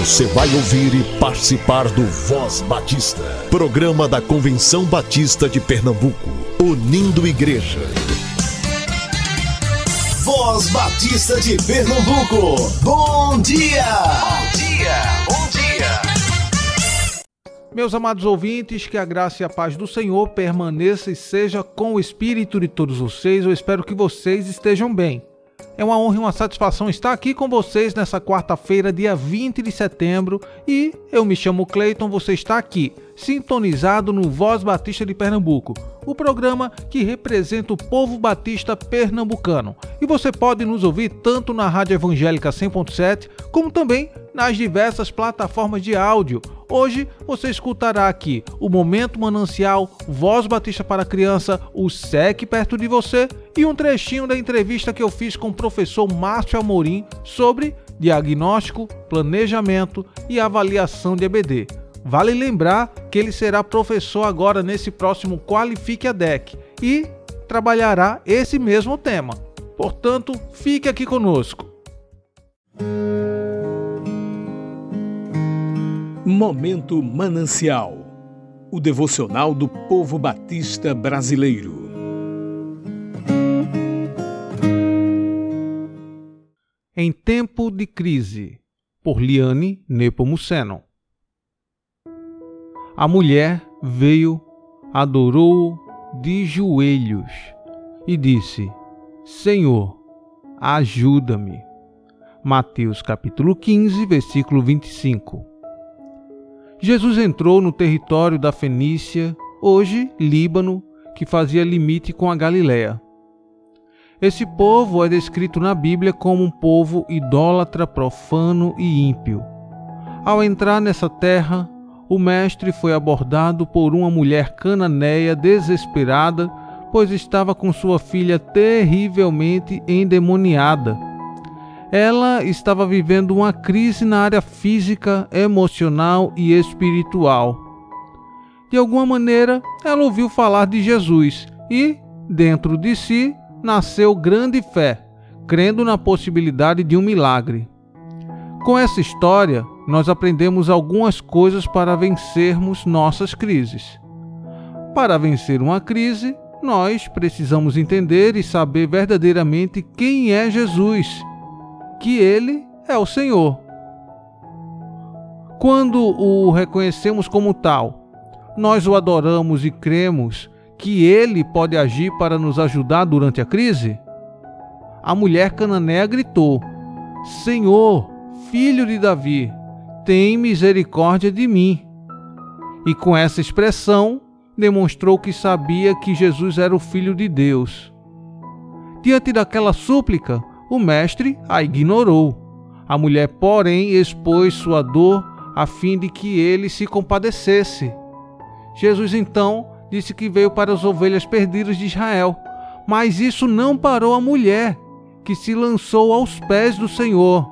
Você vai ouvir e participar do Voz Batista, programa da Convenção Batista de Pernambuco, unindo igreja. Voz Batista de Pernambuco, bom dia! Bom dia, bom dia! Meus amados ouvintes, que a graça e a paz do Senhor permaneça e seja com o espírito de todos vocês. Eu espero que vocês estejam bem. É uma honra e uma satisfação estar aqui com vocês nessa quarta-feira, dia 20 de setembro, e eu me chamo Cleiton, você está aqui, sintonizado no Voz Batista de Pernambuco, o programa que representa o povo batista pernambucano. E você pode nos ouvir tanto na Rádio Evangélica 100.7, como também nas diversas plataformas de áudio. Hoje você escutará aqui o Momento Manancial, Voz Batista para Criança, o SEC perto de você e um trechinho da entrevista que eu fiz com o professor Márcio Amorim sobre diagnóstico, planejamento e avaliação de EBD. Vale lembrar que ele será professor agora nesse próximo Qualifique a DEC e trabalhará esse mesmo tema. Portanto, fique aqui conosco. Momento Manancial o devocional do povo batista brasileiro. Em tempo de crise, por Liane Nepomuceno. A mulher veio, adorou de joelhos e disse: Senhor, ajuda-me. Mateus capítulo 15, versículo 25. Jesus entrou no território da Fenícia, hoje Líbano, que fazia limite com a Galiléia. Esse povo é descrito na Bíblia como um povo idólatra, profano e ímpio. Ao entrar nessa terra, o mestre foi abordado por uma mulher cananeia desesperada, pois estava com sua filha terrivelmente endemoniada ela estava vivendo uma crise na área física, emocional e espiritual. De alguma maneira, ela ouviu falar de Jesus e, dentro de si, nasceu grande fé, crendo na possibilidade de um milagre. Com essa história, nós aprendemos algumas coisas para vencermos nossas crises. Para vencer uma crise, nós precisamos entender e saber verdadeiramente quem é Jesus que ele é o Senhor. Quando o reconhecemos como tal, nós o adoramos e cremos que ele pode agir para nos ajudar durante a crise? A mulher cananeia gritou: Senhor, filho de Davi, tem misericórdia de mim. E com essa expressão, demonstrou que sabia que Jesus era o Filho de Deus. Diante daquela súplica, o mestre a ignorou. A mulher, porém, expôs sua dor a fim de que ele se compadecesse. Jesus então disse que veio para as ovelhas perdidas de Israel, mas isso não parou a mulher, que se lançou aos pés do Senhor.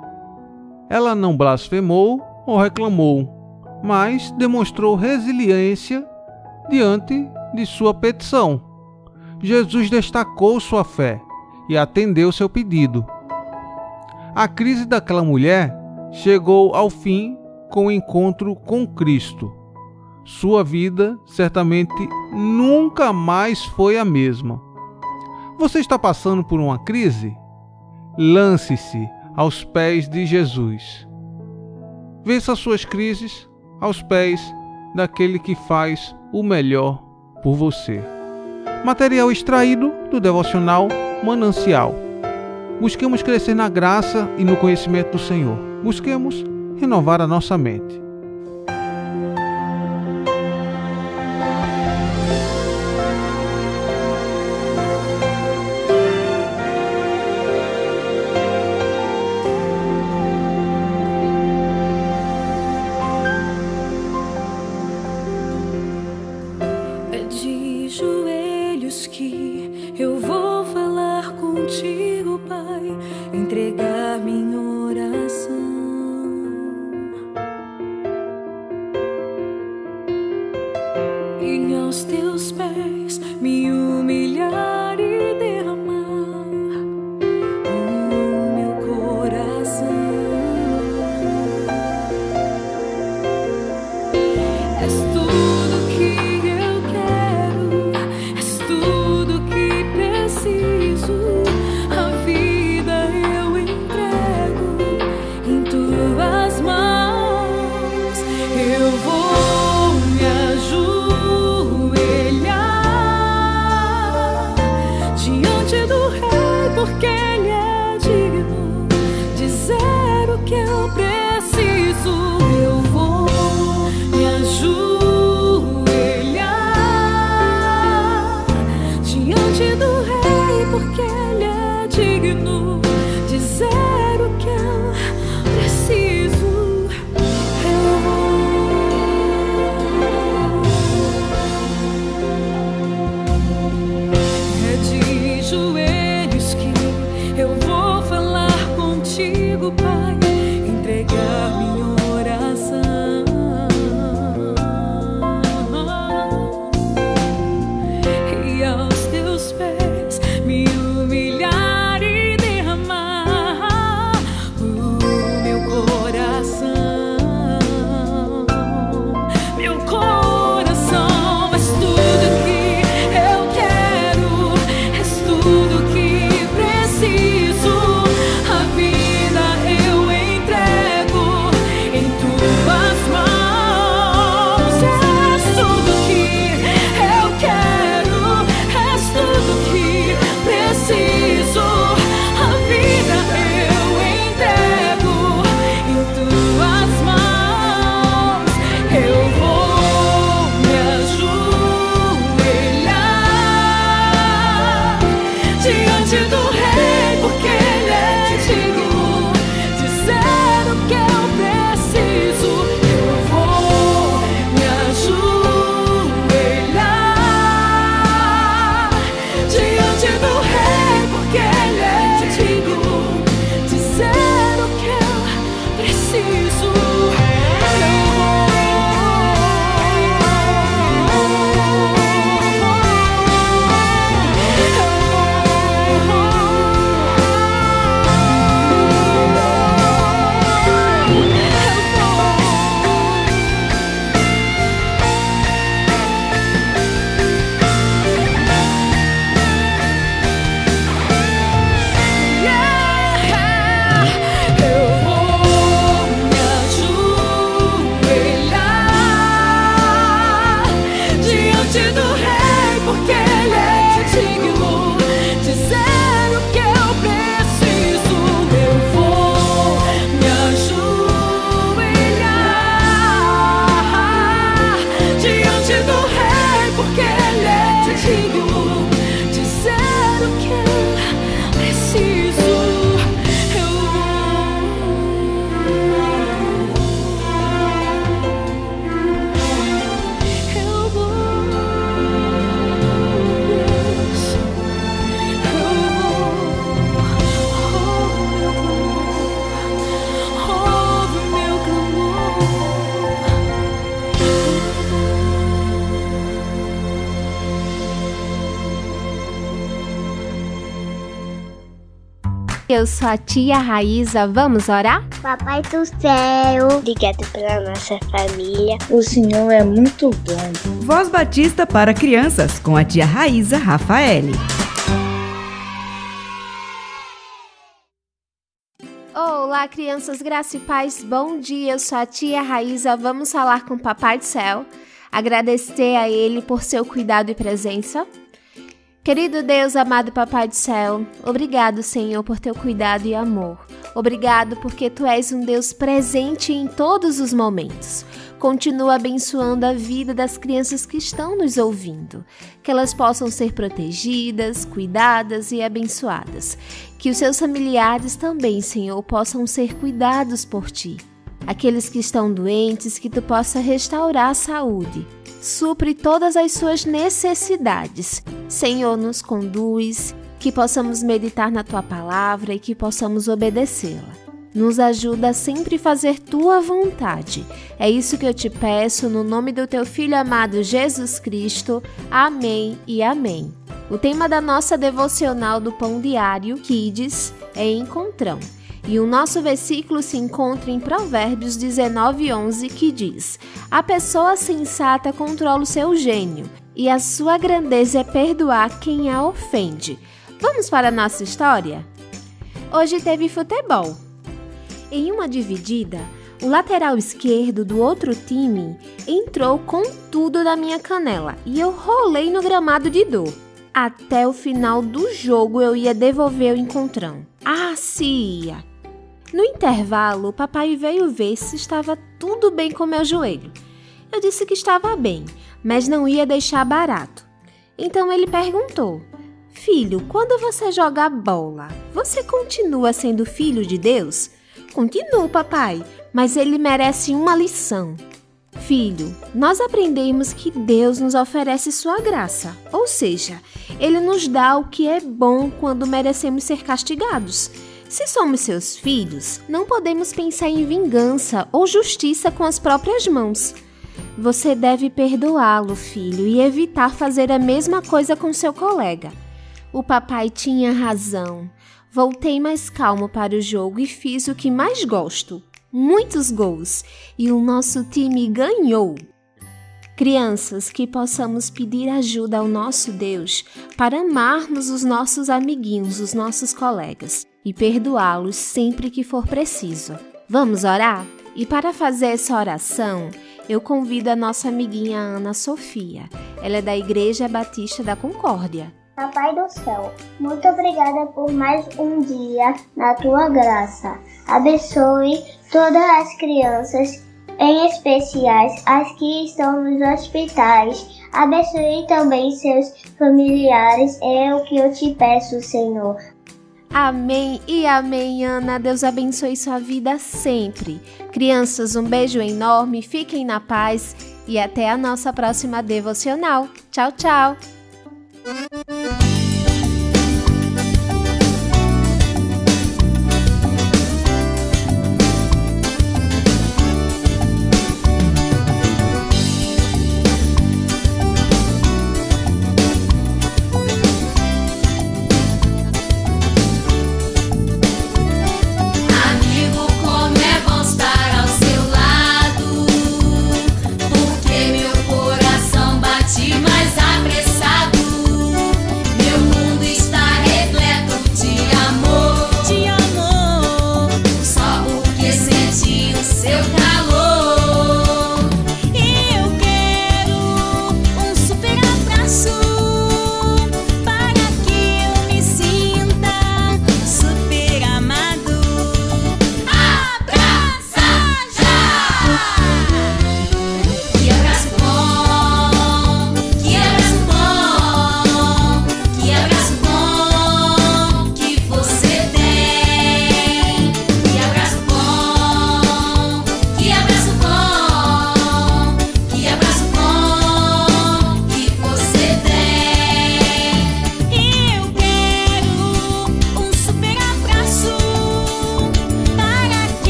Ela não blasfemou ou reclamou, mas demonstrou resiliência diante de sua petição. Jesus destacou sua fé e atendeu seu pedido. A crise daquela mulher chegou ao fim com o encontro com Cristo. Sua vida certamente nunca mais foi a mesma. Você está passando por uma crise? Lance-se aos pés de Jesus. Vença suas crises aos pés daquele que faz o melhor por você. Material extraído do devocional manancial. Busquemos crescer na graça e no conhecimento do Senhor. Busquemos renovar a nossa mente. vim aos teus pés me humilhar. Eu sou a tia Raíza, vamos orar? Papai do céu, obrigado pela nossa família. O Senhor é muito bom. Voz Batista para crianças com a tia Raíza Rafaele. Olá, crianças, graça e paz, bom dia. Eu sou a tia Raíza, vamos falar com o Papai do Céu, agradecer a Ele por seu cuidado e presença. Querido Deus, amado Papai do Céu, obrigado, Senhor, por teu cuidado e amor. Obrigado porque tu és um Deus presente em todos os momentos. Continua abençoando a vida das crianças que estão nos ouvindo, que elas possam ser protegidas, cuidadas e abençoadas. Que os seus familiares também, Senhor, possam ser cuidados por ti. Aqueles que estão doentes, que tu possa restaurar a saúde supre todas as suas necessidades. Senhor, nos conduz, que possamos meditar na tua palavra e que possamos obedecê-la. Nos ajuda a sempre fazer tua vontade. É isso que eu te peço no nome do teu filho amado Jesus Cristo. Amém e amém. O tema da nossa devocional do Pão Diário Kids é Encontrão. E o nosso versículo se encontra em Provérbios 19:11, que diz: A pessoa sensata controla o seu gênio, e a sua grandeza é perdoar quem a ofende. Vamos para a nossa história? Hoje teve futebol. Em uma dividida, o lateral esquerdo do outro time entrou com tudo na minha canela e eu rolei no gramado de dor. Até o final do jogo eu ia devolver o encontrão. Ah, se ia! No intervalo, papai veio ver se estava tudo bem com meu joelho. Eu disse que estava bem, mas não ia deixar barato. Então ele perguntou: Filho, quando você joga bola, você continua sendo filho de Deus? Continuo, papai, mas ele merece uma lição. Filho, nós aprendemos que Deus nos oferece sua graça, ou seja, ele nos dá o que é bom quando merecemos ser castigados. Se somos seus filhos, não podemos pensar em vingança ou justiça com as próprias mãos. Você deve perdoá-lo, filho, e evitar fazer a mesma coisa com seu colega. O papai tinha razão. Voltei mais calmo para o jogo e fiz o que mais gosto: muitos gols, e o nosso time ganhou. Crianças, que possamos pedir ajuda ao nosso Deus para amarmos os nossos amiguinhos, os nossos colegas e perdoá-los sempre que for preciso. Vamos orar? E para fazer essa oração, eu convido a nossa amiguinha Ana Sofia. Ela é da Igreja Batista da Concórdia. Papai do céu, muito obrigada por mais um dia na tua graça. Abençoe todas as crianças, em especiais as que estão nos hospitais. Abençoe também seus familiares, é o que eu te peço, Senhor. Amém e amém, Ana. Deus abençoe sua vida sempre. Crianças, um beijo enorme, fiquem na paz e até a nossa próxima devocional. Tchau, tchau.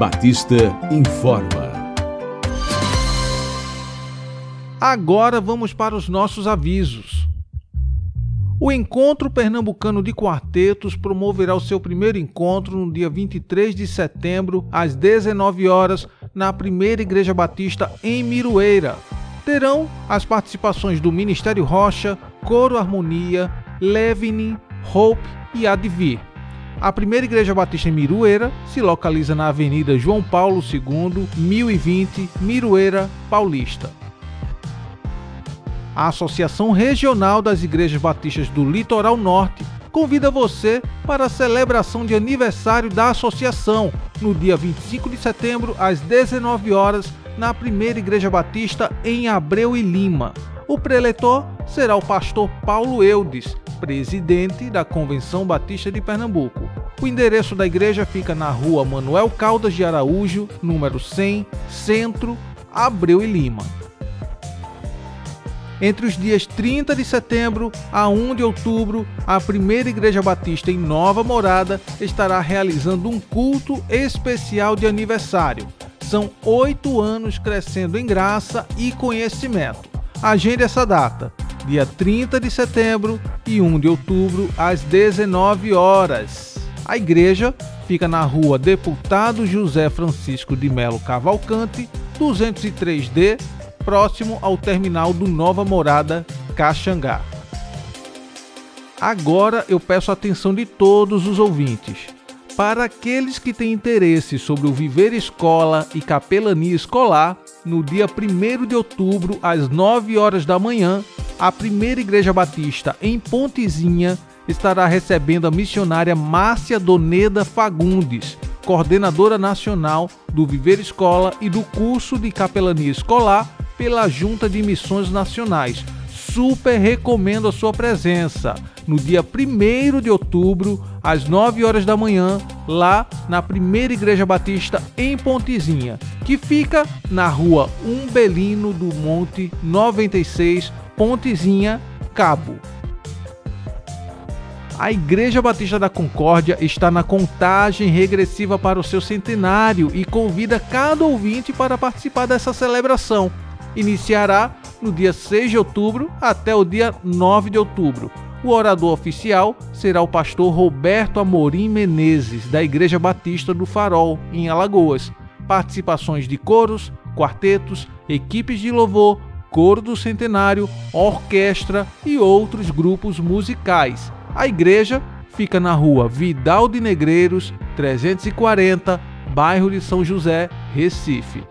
Batista informa. Agora vamos para os nossos avisos. O Encontro Pernambucano de Quartetos promoverá o seu primeiro encontro no dia 23 de setembro, às 19 horas, na Primeira Igreja Batista em Miroeira. Terão as participações do Ministério Rocha, Coro Harmonia, Levine, Hope e Advir. A primeira igreja batista em Miroeira se localiza na Avenida João Paulo II, 1020, Miroeira, Paulista. A Associação Regional das Igrejas Batistas do Litoral Norte convida você para a celebração de aniversário da associação no dia 25 de setembro às 19 horas na Primeira Igreja Batista em Abreu e Lima. O preletor será o pastor Paulo Eudes, presidente da Convenção Batista de Pernambuco. O endereço da igreja fica na rua Manuel Caldas de Araújo, número 100, Centro, Abreu e Lima. Entre os dias 30 de setembro a 1 de outubro, a Primeira Igreja Batista em Nova Morada estará realizando um culto especial de aniversário. São oito anos crescendo em graça e conhecimento. Agende essa data, dia 30 de setembro e 1 de outubro, às 19 horas. A igreja fica na rua Deputado José Francisco de Melo Cavalcante, 203D, próximo ao terminal do Nova Morada Caxangá. Agora eu peço a atenção de todos os ouvintes. Para aqueles que têm interesse sobre o viver escola e capelania escolar, no dia 1 de outubro, às 9 horas da manhã, a Primeira Igreja Batista em Pontezinha estará recebendo a missionária Márcia Doneda Fagundes, coordenadora nacional do Viver Escola e do curso de capelania escolar pela Junta de Missões Nacionais. Super recomendo a sua presença no dia 1 de outubro, às 9 horas da manhã, lá na Primeira Igreja Batista em Pontezinha, que fica na rua Umbelino do Monte 96, Pontezinha, Cabo. A Igreja Batista da Concórdia está na contagem regressiva para o seu centenário e convida cada ouvinte para participar dessa celebração iniciará no dia 6 de outubro até o dia 9 de outubro. O orador oficial será o pastor Roberto Amorim Menezes, da Igreja Batista do Farol, em Alagoas. Participações de coros, quartetos, equipes de louvor, coro do centenário, orquestra e outros grupos musicais. A igreja fica na rua Vidal de Negreiros, 340, bairro de São José, Recife.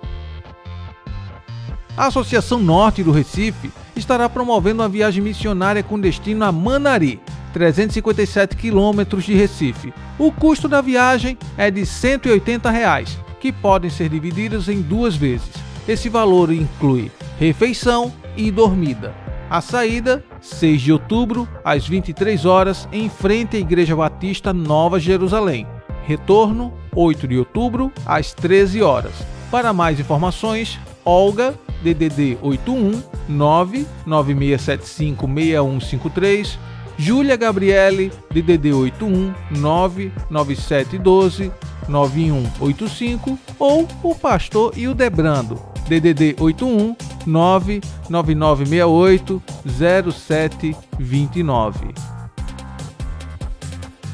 A Associação Norte do Recife estará promovendo uma viagem missionária com destino a Manari, 357 quilômetros de Recife. O custo da viagem é de 180 reais, que podem ser divididos em duas vezes. Esse valor inclui refeição e dormida. A saída, 6 de outubro, às 23 horas, em frente à Igreja Batista Nova Jerusalém. Retorno, 8 de outubro, às 13 horas. Para mais informações, Olga DDD 81 99675 6153, Júlia Gabriele, DDD 81 99712 9185 ou o Pastor Hildebrando, DDD 81 99968 0729.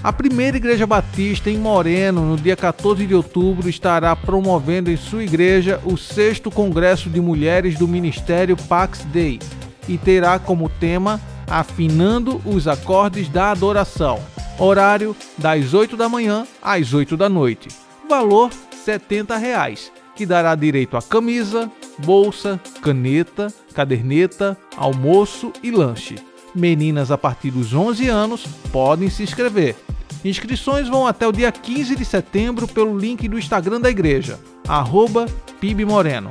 A primeira Igreja Batista em Moreno, no dia 14 de outubro, estará promovendo em sua igreja o sexto Congresso de Mulheres do Ministério Pax Day e terá como tema Afinando os Acordes da Adoração. Horário das 8 da manhã às 8 da noite. Valor 70 reais, que dará direito a camisa, bolsa, caneta, caderneta, almoço e lanche. Meninas a partir dos 11 anos podem se inscrever. Inscrições vão até o dia 15 de setembro pelo link do Instagram da igreja, arroba PIBMoreno.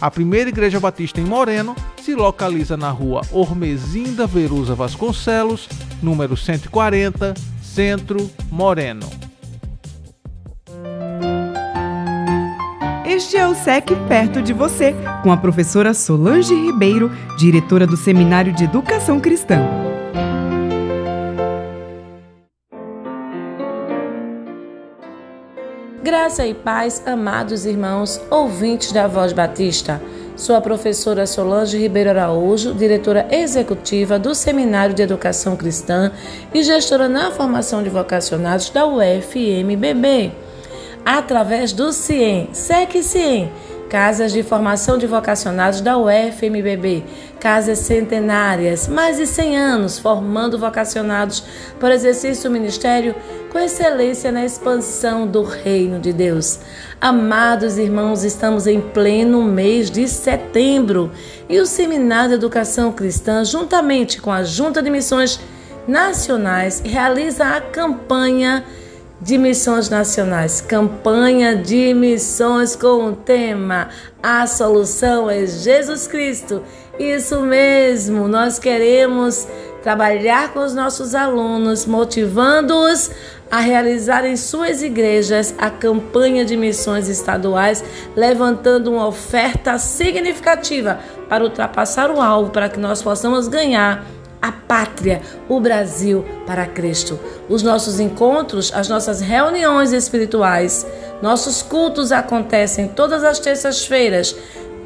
A primeira igreja batista em Moreno se localiza na rua Ormezinda Verusa Vasconcelos, número 140, Centro, Moreno. Este é o SEC perto de você, com a professora Solange Ribeiro, diretora do Seminário de Educação Cristã. Graça e paz, amados irmãos, ouvintes da Voz Batista. Sou a professora Solange Ribeiro Araújo, diretora executiva do Seminário de Educação Cristã e gestora na formação de vocacionados da UFMBB. Através do CIEM, SEC CIEM, Casas de Formação de Vocacionados da UFMBB, casas centenárias, mais de 100 anos formando vocacionados para o exercício do ministério com excelência na expansão do reino de Deus. Amados irmãos, estamos em pleno mês de setembro e o Seminário de Educação Cristã, juntamente com a Junta de Missões, nacionais realiza a campanha de missões nacionais, campanha de missões com o tema A solução é Jesus Cristo. Isso mesmo, nós queremos trabalhar com os nossos alunos, motivando-os a realizar em suas igrejas a campanha de missões estaduais, levantando uma oferta significativa para ultrapassar o alvo, para que nós possamos ganhar a pátria, o Brasil para Cristo. Os nossos encontros, as nossas reuniões espirituais, nossos cultos acontecem todas as terças-feiras,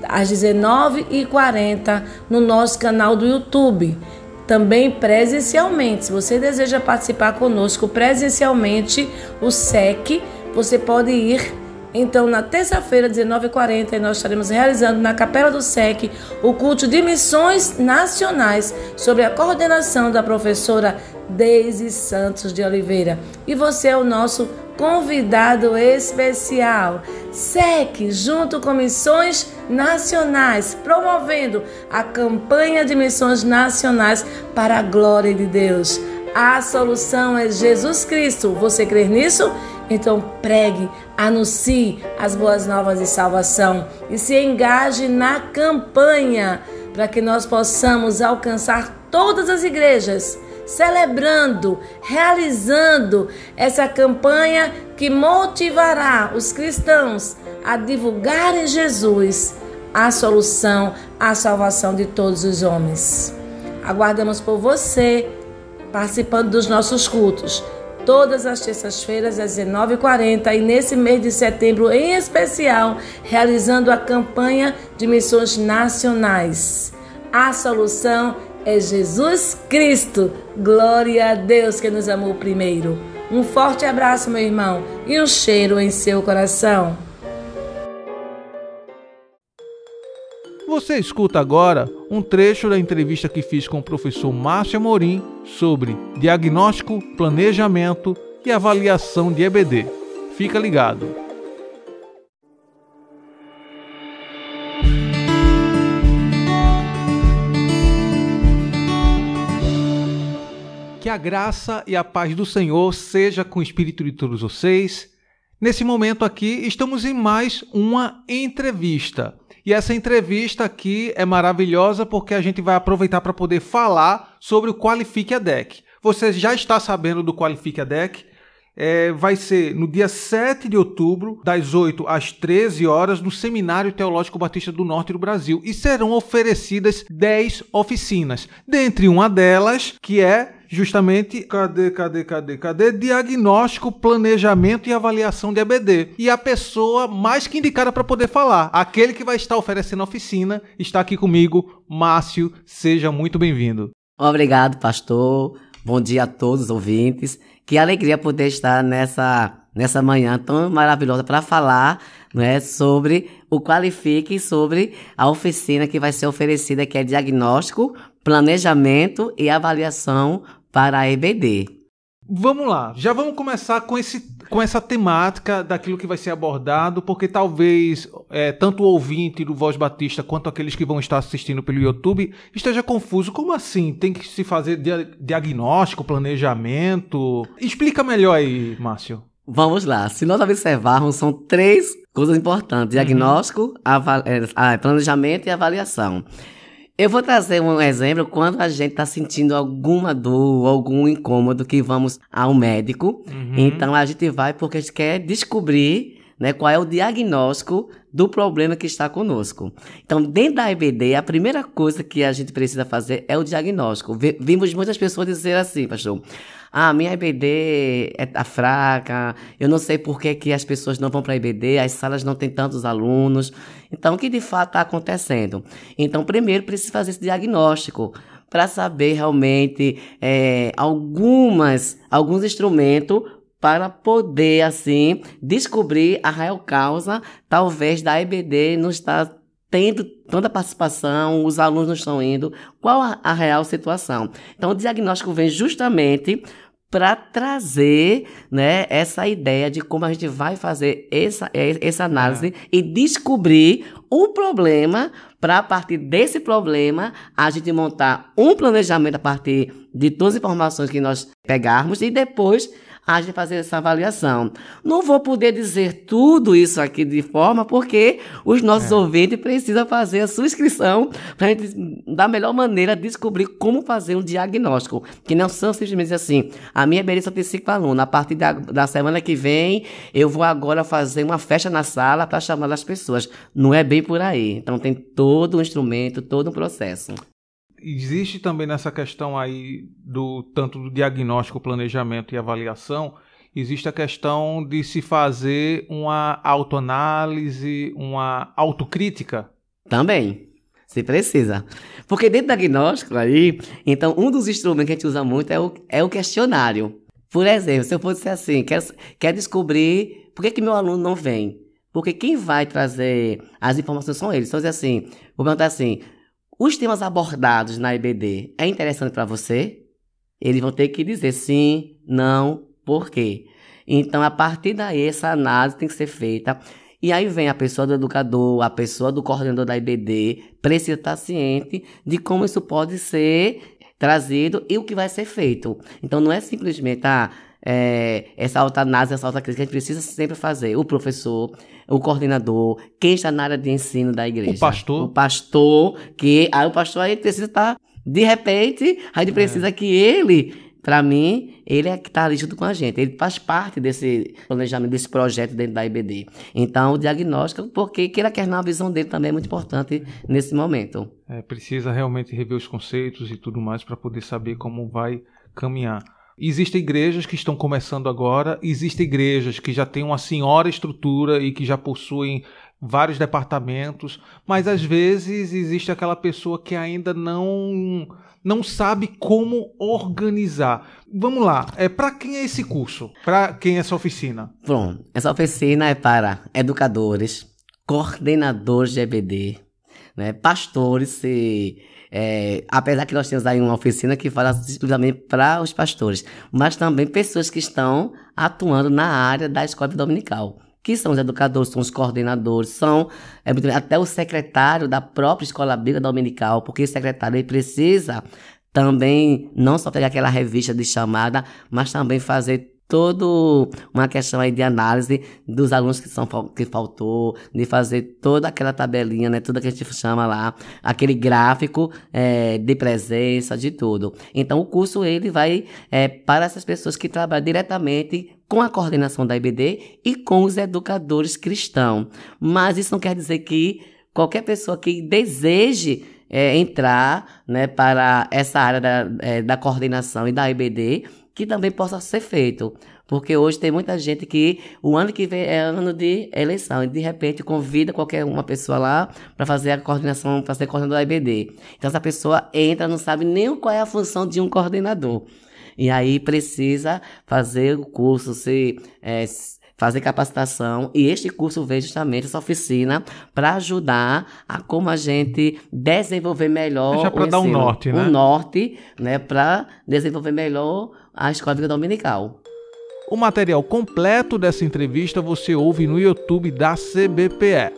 às 19h40, no nosso canal do YouTube também presencialmente. Se você deseja participar conosco presencialmente, o SEC, você pode ir. Então, na terça-feira, 19h40, nós estaremos realizando na Capela do SEC o culto de missões nacionais sob a coordenação da professora Deise Santos de Oliveira. E você é o nosso convidado especial. SEC, junto com missões nacionais, promovendo a campanha de missões nacionais para a glória de Deus. A solução é Jesus Cristo. Você crê nisso? Então pregue, anuncie as boas novas de salvação e se engaje na campanha para que nós possamos alcançar todas as igrejas celebrando, realizando essa campanha que motivará os cristãos a divulgarem Jesus, a solução, a salvação de todos os homens. Aguardamos por você participando dos nossos cultos. Todas as terças-feiras às 19h40 e nesse mês de setembro em especial, realizando a campanha de missões nacionais. A solução é Jesus Cristo. Glória a Deus que nos amou primeiro. Um forte abraço, meu irmão, e um cheiro em seu coração. Você escuta agora um trecho da entrevista que fiz com o professor Márcio Amorim sobre diagnóstico, planejamento e avaliação de EBD. Fica ligado. Que a graça e a paz do Senhor seja com o espírito de todos vocês. Nesse momento aqui, estamos em mais uma entrevista. E essa entrevista aqui é maravilhosa porque a gente vai aproveitar para poder falar sobre o Qualifique a Deck. Você já está sabendo do Qualifique a Deck? É, vai ser no dia 7 de outubro, das 8 às 13 horas, no Seminário Teológico Batista do Norte do Brasil. E serão oferecidas 10 oficinas. Dentre uma delas, que é justamente cadê, cadê, cadê, cadê? Diagnóstico, planejamento e avaliação de EBD. E a pessoa mais que indicada para poder falar, aquele que vai estar oferecendo a oficina, está aqui comigo, Márcio. Seja muito bem-vindo. Obrigado, pastor. Bom dia a todos os ouvintes. Que alegria poder estar nessa nessa manhã tão maravilhosa para falar né, sobre o Qualifique, sobre a oficina que vai ser oferecida, que é diagnóstico, planejamento e avaliação para a EBD. Vamos lá, já vamos começar com, esse, com essa temática daquilo que vai ser abordado, porque talvez é, tanto o ouvinte do Voz Batista quanto aqueles que vão estar assistindo pelo YouTube esteja confuso. Como assim? Tem que se fazer dia diagnóstico, planejamento? Explica melhor aí, Márcio. Vamos lá. Se nós observarmos, são três coisas importantes: diagnóstico, uhum. planejamento e avaliação. Eu vou trazer um exemplo quando a gente está sentindo alguma dor, algum incômodo que vamos ao médico. Uhum. Então a gente vai porque a gente quer descobrir né, qual é o diagnóstico do problema que está conosco. Então, dentro da EBD, a primeira coisa que a gente precisa fazer é o diagnóstico. Vimos muitas pessoas dizer assim, pastor, ah, minha EBD é tá fraca, eu não sei por que, que as pessoas não vão para a EBD, as salas não têm tantos alunos. Então, o que de fato está acontecendo? Então, primeiro precisa fazer esse diagnóstico para saber realmente é, algumas, alguns instrumentos para poder, assim, descobrir a real causa, talvez, da EBD não estar tendo tanta participação, os alunos não estão indo, qual a, a real situação. Então, o diagnóstico vem justamente para trazer né, essa ideia de como a gente vai fazer essa, essa análise é. e descobrir o problema para a partir desse problema a gente montar um planejamento a partir de todas as informações que nós pegarmos e depois a gente fazer essa avaliação. Não vou poder dizer tudo isso aqui de forma, porque os nossos é. ouvintes precisam fazer a sua inscrição para a gente, da melhor maneira, descobrir como fazer um diagnóstico. Que não são simplesmente assim. A minha beleza tem cinco alunos. A partir da, da semana que vem, eu vou agora fazer uma festa na sala para chamar as pessoas. Não é bem por aí. Então tem todo um instrumento, todo um processo existe também nessa questão aí do tanto do diagnóstico, planejamento e avaliação, existe a questão de se fazer uma autoanálise, uma autocrítica. Também. Se precisa. Porque dentro do diagnóstico aí, então um dos instrumentos que a gente usa muito é o, é o questionário. Por exemplo, se eu fosse assim, quer, quer descobrir por que, que meu aluno não vem? Porque quem vai trazer as informações são eles. Então, assim, vou perguntar assim, os temas abordados na EBD é interessante para você? Eles vão ter que dizer sim, não, por quê. Então, a partir daí, essa análise tem que ser feita. E aí vem a pessoa do educador, a pessoa do coordenador da IBD, precisa estar ciente de como isso pode ser trazido e o que vai ser feito. Então, não é simplesmente, ah, é, essa autoanálise, essa autocrítica que a gente precisa sempre fazer. O professor, o coordenador, quem está na área de ensino da igreja. O pastor. O pastor, que aí o pastor aí precisa estar, tá, de repente, a gente precisa é. que ele, para mim, ele é que está ali junto com a gente. Ele faz parte desse planejamento, desse projeto dentro da IBD. Então, o diagnóstico, porque queira quer não, a visão dele também é muito importante nesse momento. É, precisa realmente rever os conceitos e tudo mais para poder saber como vai caminhar. Existem igrejas que estão começando agora, existem igrejas que já têm uma senhora estrutura e que já possuem vários departamentos, mas às vezes existe aquela pessoa que ainda não não sabe como organizar. Vamos lá, é para quem é esse curso? Para quem é essa oficina? Bom, essa oficina é para educadores, coordenadores de EBD, né, pastores e é, apesar que nós temos aí uma oficina que fala exclusivamente para os pastores, mas também pessoas que estão atuando na área da escola dominical, que são os educadores, são os coordenadores, são é, até o secretário da própria escola bíblica dominical, porque o secretário ele precisa também não só pegar aquela revista de chamada, mas também fazer todo uma questão aí de análise dos alunos que são que faltou, de fazer toda aquela tabelinha, né, tudo que a gente chama lá, aquele gráfico é, de presença, de tudo. Então o curso ele vai é, para essas pessoas que trabalham diretamente com a coordenação da IBD e com os educadores cristãos. Mas isso não quer dizer que qualquer pessoa que deseje é, entrar né, para essa área da, é, da coordenação e da IBD que também possa ser feito. Porque hoje tem muita gente que o ano que vem é ano de eleição e de repente convida qualquer uma pessoa lá para fazer a coordenação, para ser coordenador da IBD. Então essa pessoa entra, não sabe nem qual é a função de um coordenador. E aí precisa fazer o curso, se é, fazer capacitação e este curso vem justamente essa oficina para ajudar a como a gente desenvolver melhor é para dar um norte, né? Um norte, né, para desenvolver melhor a Escola Dominical. O material completo dessa entrevista você ouve no YouTube da CBPE.